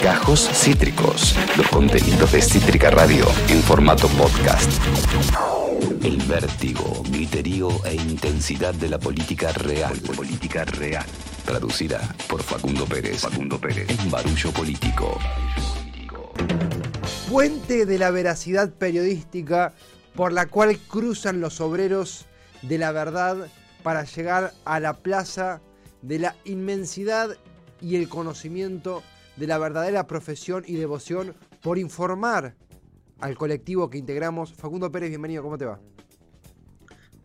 Gajos Cítricos, los contenidos de Cítrica Radio en formato podcast. El vértigo, griterío e intensidad de la política real. Política real. Traducida por Facundo Pérez. Facundo Pérez. En Barullo Político. Puente de la veracidad periodística por la cual cruzan los obreros de la verdad para llegar a la plaza de la inmensidad y el conocimiento de la verdadera profesión y devoción por informar al colectivo que integramos. Facundo Pérez, bienvenido, ¿cómo te va?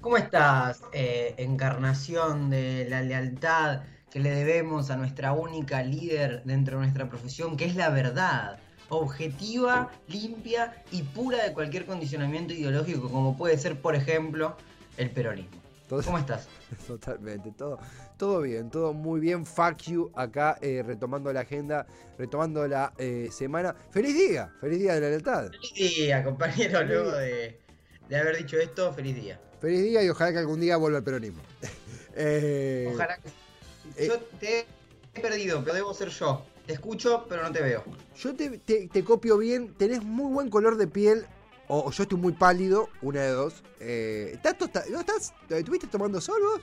¿Cómo estás, eh, encarnación de la lealtad que le debemos a nuestra única líder dentro de nuestra profesión, que es la verdad? Objetiva, limpia y pura de cualquier condicionamiento ideológico, como puede ser, por ejemplo, el peronismo. ¿Cómo estás? Totalmente, todo, todo bien, todo muy bien. Fuck you, acá eh, retomando la agenda, retomando la eh, semana. ¡Feliz día! ¡Feliz día de la lealtad! Feliz día, compañero, luego de, haber dicho esto, feliz día. Feliz día y ojalá que algún día vuelva el peronismo. Eh, ojalá que. Yo te he perdido, pero debo ser yo. Te escucho, pero no te veo. Yo te, te copio bien, tenés muy buen color de piel, o yo estoy muy pálido, una de dos. Eh, ¿estás, ¿No estás? ¿Estuviste tomando sol vos?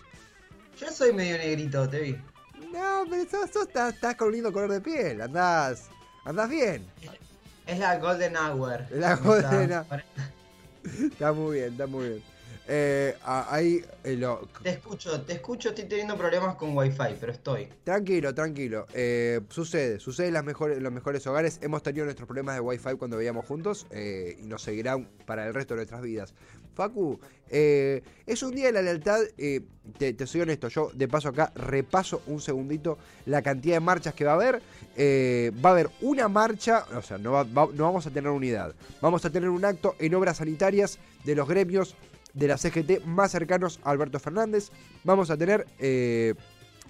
Yo soy medio negrito, te vi. No, pero sos, estás, con un lindo color de piel, andás, andás bien. Es la Golden Hour. La Golden Hour. Está muy bien, está muy bien. Eh, ahí eh, lo... Te escucho, te escucho, estoy teniendo problemas con Wi-Fi, pero estoy. Tranquilo, tranquilo. Eh, sucede, sucede en, las mejores, los mejores hogares. Hemos tenido nuestros problemas de Wi-Fi cuando veíamos juntos y nos seguirán para el resto de nuestras vidas. Facu, es un día de la lealtad. Te, soy honesto, yo de paso acá repaso un segundito la cantidad de marchas que va a haber. va a haber una marcha, o sea, no, no vamos a tener unidad. Vamos a tener un acto en obras sanitarias de los gremios de la CGT más cercanos a Alberto Fernández. Vamos a tener eh,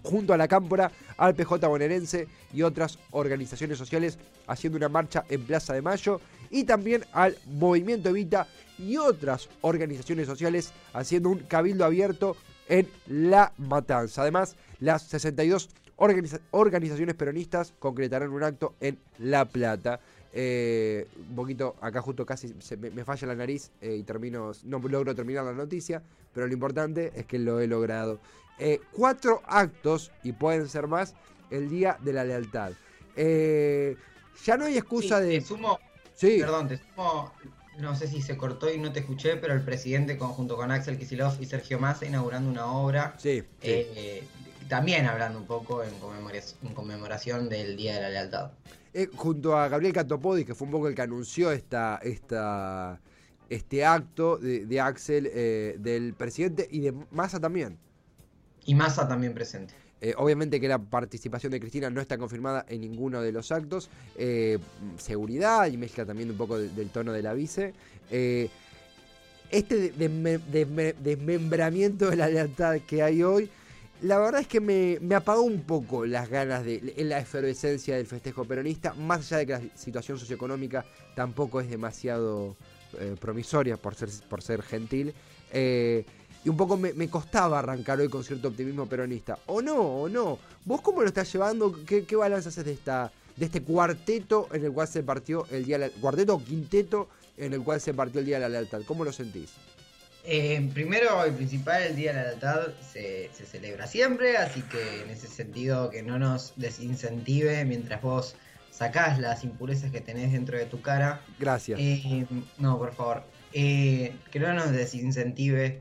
junto a la Cámpora al PJ bonaerense y otras organizaciones sociales haciendo una marcha en Plaza de Mayo y también al Movimiento Evita y otras organizaciones sociales haciendo un cabildo abierto en La Matanza. Además, las 62 organizaciones peronistas concretarán un acto en La Plata. Eh, un poquito, acá justo casi me, falla la nariz eh, y termino, no logro terminar la noticia, pero lo importante es que lo he logrado. Eh, cuatro actos, y pueden ser más, el Día de la Lealtad. ya no hay excusa de... Te sumo, sí. Perdón, te sumo, no sé si se cortó y no te escuché, pero el presidente junto con Axel Kicillof y Sergio Massa inaugurando una obra. Sí. también hablando un poco en conmemoración del Día de la Lealtad. Eh, junto a Gabriel Catopodi, que fue un poco el que anunció esta, esta, este acto de, Axel, eh, del presidente y de Massa también. Y Massa también presente. Eh, obviamente que la participación de Cristina no está confirmada en ninguno de los actos. seguridad y mezcla también un poco del tono de la vice. este desmembramiento de la lealtad que hay hoy la verdad es que me, apagó un poco las ganas de la efervescencia del festejo peronista, más allá de que la situación socioeconómica tampoco es demasiado eh, promisoria, por ser, por ser gentil. Eh, y un poco me, costaba arrancar hoy con cierto optimismo peronista. O no, o no. ¿Vos cómo lo estás llevando? ¿Qué, qué balance haces de, esta, de este cuarteto en el cual se partió el día... Cuarteto o quinteto en el cual se partió el Día de la Lealtad. ¿Cómo lo sentís? Eh, primero y principal, el Día de la Lealtad se, celebra siempre, así que en ese sentido que no nos desincentive mientras vos sacás las impurezas que tenés dentro de tu cara. Gracias. Eh, no, por favor. Eh, que no nos desincentive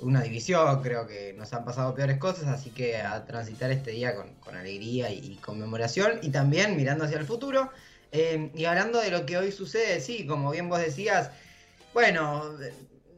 una división, creo que nos han pasado peores cosas, así que a transitar este día con, alegría y, conmemoración y también mirando hacia el futuro. y hablando de lo que hoy sucede, sí, como bien vos decías, bueno,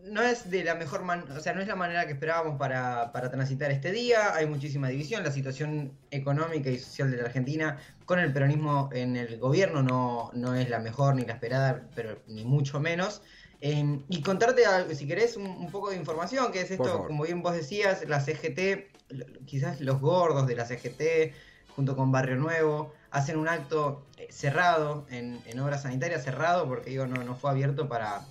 no es de la mejor o sea, no es la manera que esperábamos para, transitar este día. Hay muchísima división. La situación económica y social de la Argentina con el peronismo en el gobierno no, no es la mejor ni la esperada, pero ni mucho menos. Em, y contarte, si querés, un, poco de información, que es esto, como bien vos decías, la CGT, quizás los gordos de la CGT, junto con Barrio Nuevo, hacen un acto eh, cerrado en, en obras sanitarias, cerrado, porque digo, no, no fue abierto para,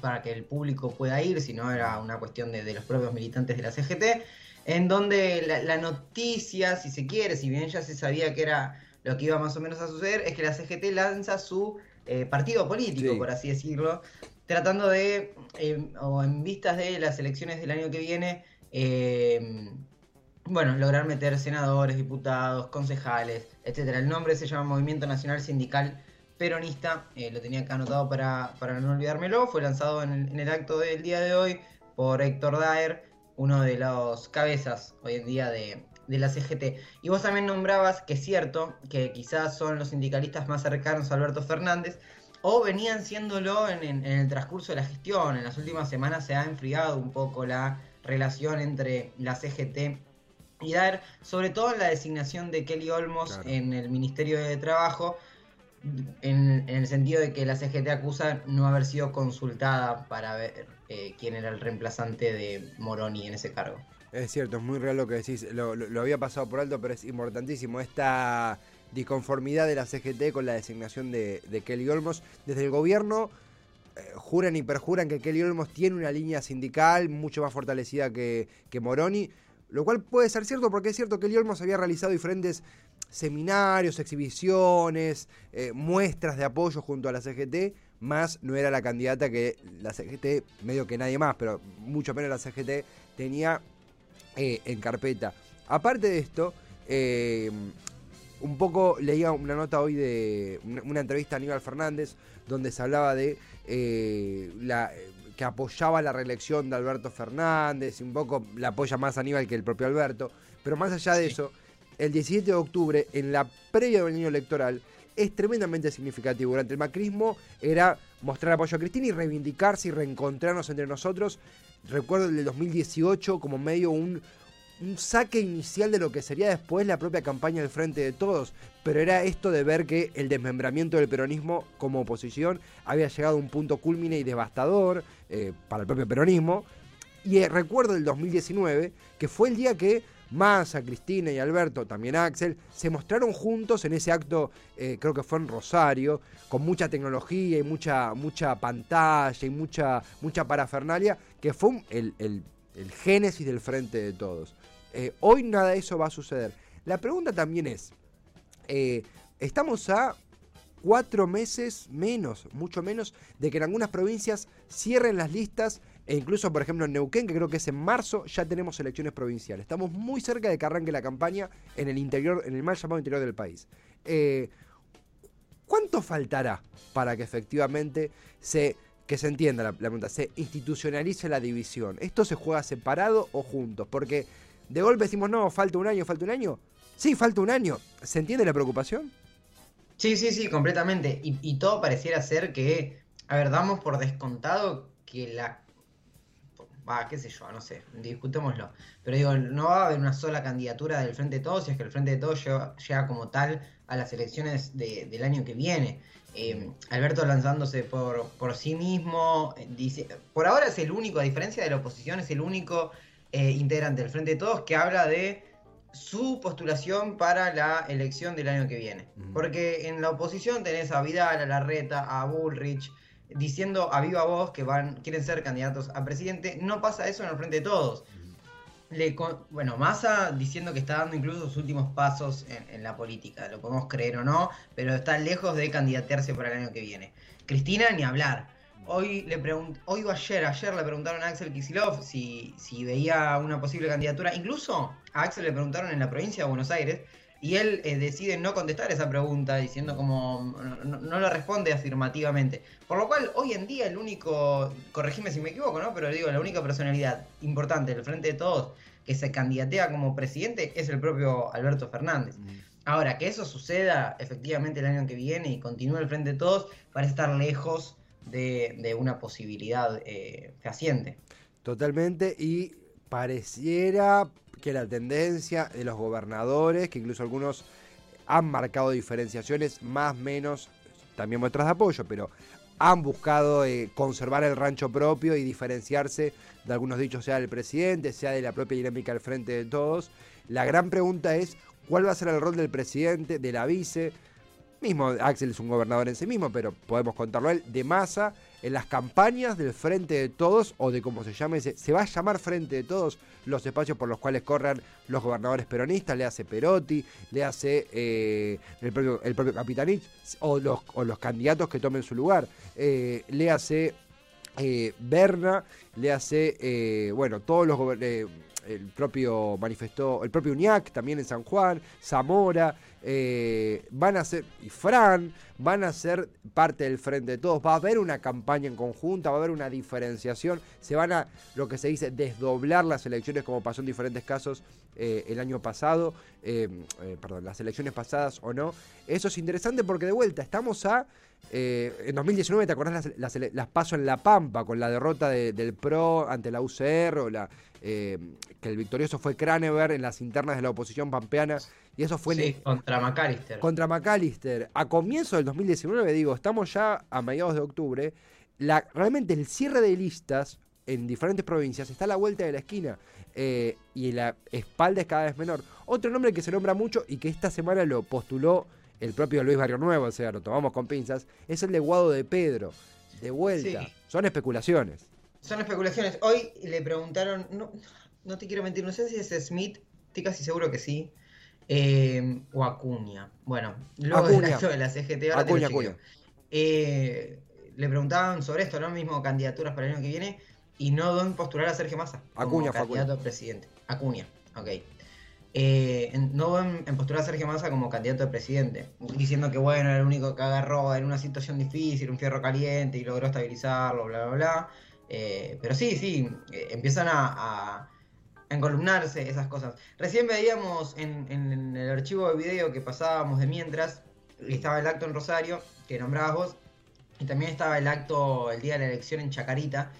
para que el público pueda ir, sino era una cuestión de, los propios militantes de la CGT, en donde la, noticia, si se quiere, si bien ya se sabía que era lo que iba más o menos a suceder es que la CGT lanza su eh, partido político, Sí. por así decirlo, tratando de, eh, o en vistas de las elecciones del año que viene, eh, bueno, lograr meter senadores, diputados, concejales, etcétera. El nombre se llama Movimiento Nacional Sindical Peronista, eh, lo tenía acá anotado para, para no olvidármelo, fue lanzado en el, en el acto del día de hoy por Héctor Daer, uno de los cabezas hoy en día de, de la CGT. Y vos también nombrabas que es cierto que quizás son los sindicalistas más cercanos a Alberto Fernández, o venían siéndolo en, en- en el transcurso de la gestión. En las últimas semanas se ha enfriado un poco la relación entre la CGT y Daer, sobre todo en la designación de Kelly Olmos Claro. en el Ministerio de Trabajo, en, el sentido de que la CGT acusa no haber sido consultada para ver eh, quién era el reemplazante de Moroni en ese cargo. Es cierto, es muy real lo que decís. Lo había pasado por alto, pero es importantísimo. Esta disconformidad de la CGT con la designación de, de Kelly Olmos. Desde el gobierno eh, juran y perjuran que Kelly Olmos tiene una línea sindical mucho más fortalecida que, que Moroni. Lo cual puede ser cierto porque es cierto que Kelly Olmos había realizado diferentes seminarios, exhibiciones, eh, muestras de apoyo junto a la CGT, más no era la candidata que la CGT, medio que nadie más, pero mucho menos la CGT, tenía eh, en carpeta. Aparte de esto, eh, un poco leía una nota hoy de una, entrevista a Aníbal Fernández, donde se hablaba de la, que apoyaba la reelección de Alberto Fernández, y un poco la apoya más Aníbal que el propio Alberto, pero más allá de Sí. eso, el 17 de octubre, en la previa del año electoral, es tremendamente significativo. Durante el macrismo era mostrar apoyo a Cristina y reivindicarse y reencontrarnos entre nosotros. Recuerdo el del 2018 como medio un, saque inicial de lo que sería después la propia campaña del Frente de Todos. Pero era esto de ver que el desmembramiento del peronismo como oposición había llegado a un punto culmine y devastador eh, para el propio peronismo. Y eh, recuerdo el 2019, que fue el día que Massa, Cristina y Alberto, también Axel, se mostraron juntos en ese acto, eh, creo que fue en Rosario, con mucha tecnología y mucha, mucha pantalla y mucha, mucha parafernalia, que fue el, el- el génesis del frente de todos. Eh, hoy nada de eso va a suceder. La pregunta también es, eh, estamos a cuatro meses menos, mucho menos, de que en algunas provincias cierren las listas e incluso, por ejemplo, en Neuquén, que creo que es en marzo, ya tenemos elecciones provinciales. Estamos muy cerca de que arranque la campaña en el interior, en el mal llamado interior del país. Eh, ¿Cuánto faltará para que efectivamente se, que se entienda la, la pregunta, se institucionalice la división? ¿Esto se juega separado o juntos? Porque de golpe decimos, no, falta un año, falta un año. Sí, falta un año. ¿Se entiende la preocupación? Sí, sí, sí, completamente. Y, y todo pareciera ser que, a ver, damos por descontado que la... Va, qué sé yo, no sé, discutémoslo. Pero digo, no va a haber una sola candidatura del Frente de Todos si es que el Frente de Todos llega, como tal a las elecciones de- del año que viene. Eh, Alberto lanzándose por, por sí mismo, eh, dice, por ahora es el único, a diferencia de la oposición, es el único eh, integrante del Frente de Todos que habla de su postulación para la elección del año que viene. Ujú. Porque en la oposición tenés a Vidal, a Larreta, a Bullrich, diciendo a viva voz que van, quieren ser candidatos a presidente. No pasa eso en el frente de todos. Le con- bueno, Massa diciendo que está dando incluso sus últimos pasos en, en la política, lo podemos creer o no, pero está lejos de candidatearse para el año que viene. Cristina, ni hablar. Hoy le pregun- hoy o ayer, ayer le preguntaron a Axel Kisilov si, si veía una posible candidatura. Incluso a Axel le preguntaron en la provincia de Buenos Aires y él eh, decide no contestar esa pregunta diciendo como no, no- lo responde afirmativamente. Por lo cual hoy en día el único, corregime si me equivoco, ¿no? Pero digo, la única personalidad importante del Frente de Todos que se candidatea como presidente es el propio Alberto Fernández. Ahora, que eso suceda efectivamente el año que viene y continúe el Frente de Todos, parece estar lejos de, una posibilidad eh, fehaciente. Totalmente, y pareciera que la tendencia de los gobernadores, que incluso algunos han marcado diferenciaciones, más menos, también muestras de apoyo, pero han buscado eh, conservar el rancho propio y diferenciarse de algunos dichos, sea del presidente, sea de la propia dinámica del frente de todos. La gran pregunta es, ¿cuál va a ser el rol del presidente, de la vice? Mismo Axel es un gobernador en sí mismo, pero podemos contarlo él, de masa en las campañas del Frente de Todos, o de como se llame, se, se va a llamar Frente de Todos los espacios por los cuales corran los gobernadores peronistas, le hace Perotti, le hace eh, el, propio, el propio Capitanich, o los, o los candidatos que tomen su lugar, eh, le hace eh, Berna, le hace, eh, bueno, todos los eh, el propio manifestó, el propio UNIAC también en San Juan, Zamora, eh, van a ser, y Fran, van a ser parte del frente de todos. Va a haber una campaña en conjunta, va a haber una diferenciación, se van a, lo que se dice, desdoblar las elecciones como pasó en diferentes casos eh, el año pasado, eh, perdón, las elecciones pasadas o no. Eso es interesante porque de vuelta estamos a... eh, en 2019, ¿te acordás las, las, ele- las paso en La Pampa con la derrota de- del PRO ante la UCR o la, eh, que el victorioso fue Cranever en las internas de la oposición pampeana y eso fue en- Sí, contra McAllister. contra McAllister. A comienzo del 2019, digo, estamos ya a mediados de octubre. La, realmente el cierre de listas en diferentes provincias está a la vuelta de la esquina eh, y la espalda es cada vez menor. Otro nombre que se nombra mucho y que esta semana lo postuló el propio Luis Barrio Nuevo, o sea, lo tomamos con pinzas, es el de Guado de Pedro. De vuelta. Sí. Son especulaciones. Son especulaciones. Hoy le preguntaron, no, no te quiero mentir, no sé si es Smith, estoy casi seguro que sí. eh, o Acuña. Bueno, luego Acuña. de la CGT ahora Acuña. Acuña. Eh, le preguntaban sobre esto, ¿no? Mismo candidaturas para el año que viene. Y no deben postular a Sergio Massa Acuña candidato a presidente. Acuña, ok. Eh, en- no ven en postular a Sergio Massa como candidato a presidente, diciendo que bueno, era el único que agarró en una situación difícil, un fierro caliente y logró estabilizarlo, bla, bla, bla. Eh, pero sí, sí, eh, empiezan a, a- a encolumnarse esas cosas. Recién veíamos en, en el archivo de video que pasábamos de mientras, estaba el acto en Rosario, que nombrabas vos, y también estaba el acto el día de la elección en Chacarita.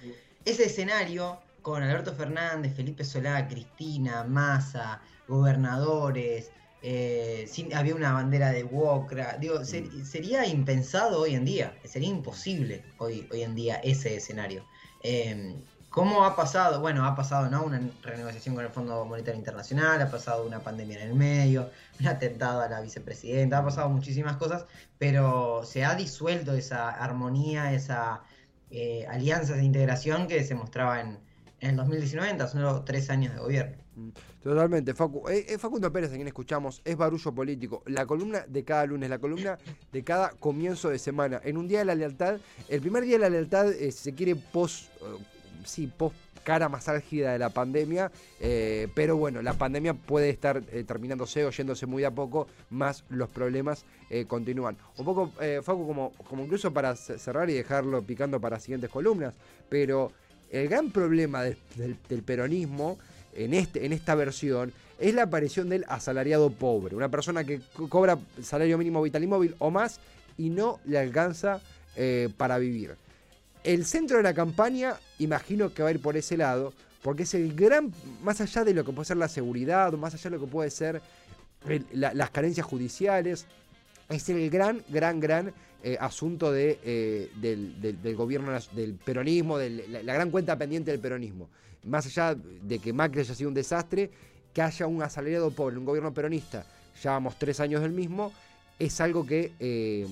Ese escenario con Alberto Fernández, Felipe Solá, Cristina, Massa, gobernadores, eh, sin- había una bandera de Wokra. Digo, ser- sería impensado hoy en día, sería imposible hoy, hoy en día ese escenario. Eh, ¿Cómo ha pasado? Bueno, ha pasado ¿no? una renegociación con el Fondo Monetario Internacional, ha pasado una pandemia en el medio, un atentado a la vicepresidenta, ha pasado muchísimas cosas, pero se ha disuelto esa armonía, esa eh, alianza de integración que se mostraba en, en el 2019, en tan solo tres años de gobierno. Totalmente, Facu. Eh, eh, Facundo Pérez, a quien escuchamos, es barullo político. La columna de cada lunes, la columna de cada comienzo de semana. En un día de la lealtad, el primer día de la lealtad, eh, se quiere, post, eh, sí, post cara más álgida de la pandemia, pero bueno, la pandemia puede estar terminándose o yéndose muy a poco, más los problemas continúan. Un poco, Facu, como, como incluso para ce- cerrar y dejarlo picando para siguientes columnas, pero el gran problema del peronismo en, este, en esta versión es la aparición del asalariado pobre, una persona que co- cobra salario mínimo vital y móvil o más y no le alcanza eh, para vivir. El centro de la campaña, imagino que va a ir por ese lado, porque es el gran, más allá de lo que puede ser la seguridad, más allá de lo que puede ser las carencias judiciales, es el gran, gran, gran eh, asunto de, eh, del, del- gobierno, del peronismo, la gran cuenta pendiente del peronismo. Más allá de que Macri haya sido un desastre, que haya un asalariado pobre, un gobierno peronista, llevamos tres años del mismo, es algo que eh,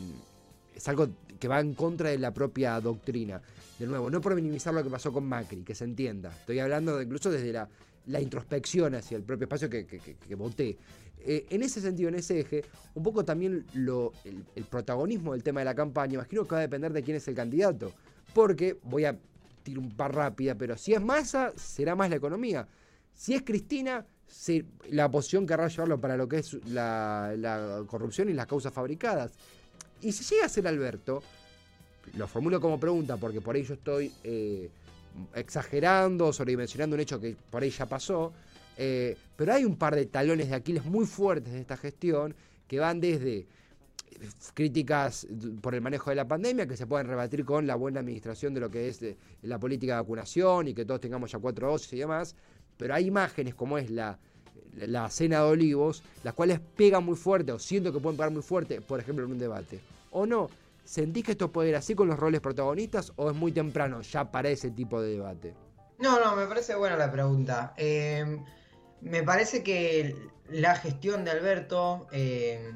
es algo que va en contra de la propia doctrina. De nuevo, no por minimizar lo que pasó con Macri, que se entienda. Estoy hablando incluso desde la, la introspección hacia el propio espacio que, voté. Eh, en ese sentido, en ese eje, un poco también lo, el protagonismo del tema de la campaña, imagino que va a depender de quién es el candidato. Porque, voy a un par rápida, pero si es Massa, será más la economía. Si es Cristina, la oposición querrá llevarlo para lo que es la, la corrupción y las causas fabricadas. Y si llega a ser Alberto, lo formulo como pregunta porque por ahí yo estoy eh, exagerando, sobredimensionando un hecho que por ahí ya pasó, eh, pero hay un par de talones de Aquiles muy fuertes de esta gestión que van desde críticas por el manejo de la pandemia que se pueden rebatir con la buena administración de lo que es eh, la política de vacunación y que todos tengamos ya cuatro dosis y demás, pero hay imágenes como es la, la cena de olivos, las cuales pegan muy fuerte o siento que pueden pegar muy fuerte, por ejemplo, en un debate. ¿O no? ¿Sentís que esto puede ir así con los roles protagonistas o es muy temprano ya para ese tipo de debate? No, no, me parece buena la pregunta. Eh, me parece que la gestión de Alberto, eh,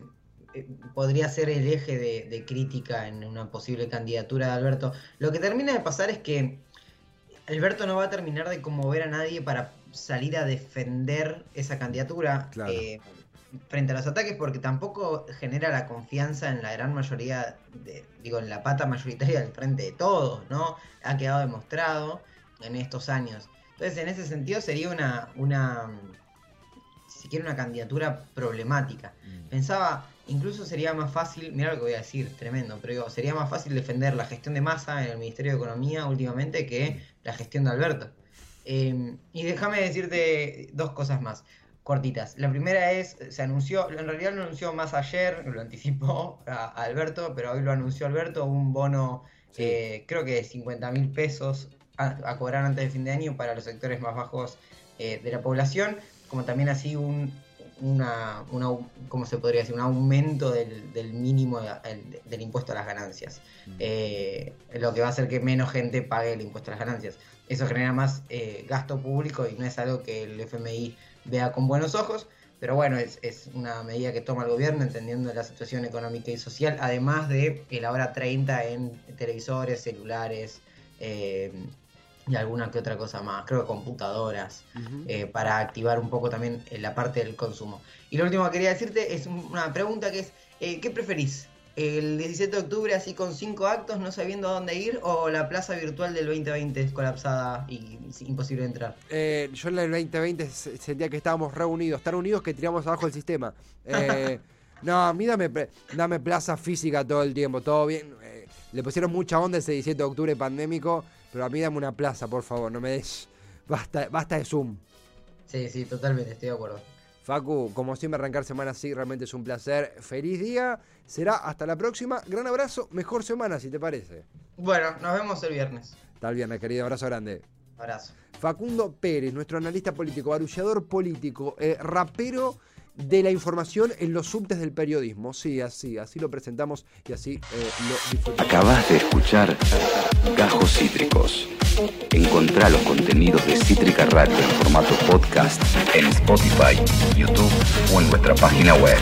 podría ser el eje de, de, crítica en una posible candidatura de Alberto. Lo que termina de pasar es que Alberto no va a terminar de conmover a nadie para salir a defender esa candidatura eh, frente a los ataques porque tampoco genera la confianza en la gran mayoría, de, digo, en la pata mayoritaria del frente de todos, ¿no? Ha quedado demostrado en estos años. Entonces, en ese sentido sería una, una si quiere, una candidatura problemática. Mm. Pensaba, incluso sería más fácil, mira lo que voy a decir, tremendo, pero digo, sería más fácil defender la gestión de masa en el Ministerio de Economía últimamente que la gestión de Alberto. Em, y déjame decirte dos cosas más, cortitas. La primera es, se anunció, en realidad lo anunció más ayer, lo anticipó a, Alberto, pero hoy lo anunció Alberto, un bono, eh, creo que de 50 mil pesos a, cobrar antes de fin de año para los sectores más bajos eh, de la población, como también así un, una, ¿cómo se podría decir? Un aumento del, mínimo del impuesto a las ganancias. Mm. Eh, lo que va a hacer que menos gente pague el impuesto a las ganancias. Eso genera más eh, gasto público y no es algo que el FMI vea con buenos ojos. Pero bueno, es, una medida que toma el gobierno entendiendo la situación económica y social, además de la hora 30 en televisores, celulares, eh, y alguna que otra cosa más, creo que computadoras, eh, para activar un poco también eh, la parte del consumo. Y lo último que quería decirte es una pregunta que es, eh, ¿qué preferís? ¿El 17 de octubre así con cinco actos, no sabiendo a dónde ir, o la plaza virtual del 2020 colapsada y imposible de entrar? yo en el 2020 sentía que estábamos reunidos, tan unidos que tiramos abajo el sistema. no, a mí dame, dame plaza física todo el tiempo, todo bien. le pusieron mucha onda ese 17 de octubre pandémico pero a mí dame una plaza, por favor, no me des. Basta, basta de Zoom. Sí, sí, totalmente, estoy de acuerdo. Facu, como siempre, arrancar semana así realmente es un placer. Feliz día. Será hasta la próxima. Gran abrazo. Mejor semana, si te parece. Bueno, nos vemos el viernes. Hasta el viernes, querido. Abrazo grande. Abrazo. Facundo Pérez, nuestro analista político, barullador político, eh, rapero de la información en los subtes del periodismo. Sí, así, así lo presentamos y así eh, lo disfrutamos. Acabas de escuchar Gajos Cítricos. Encontrá los contenidos de Cítrica Radio en formato podcast en Spotify, YouTube o en nuestra página web.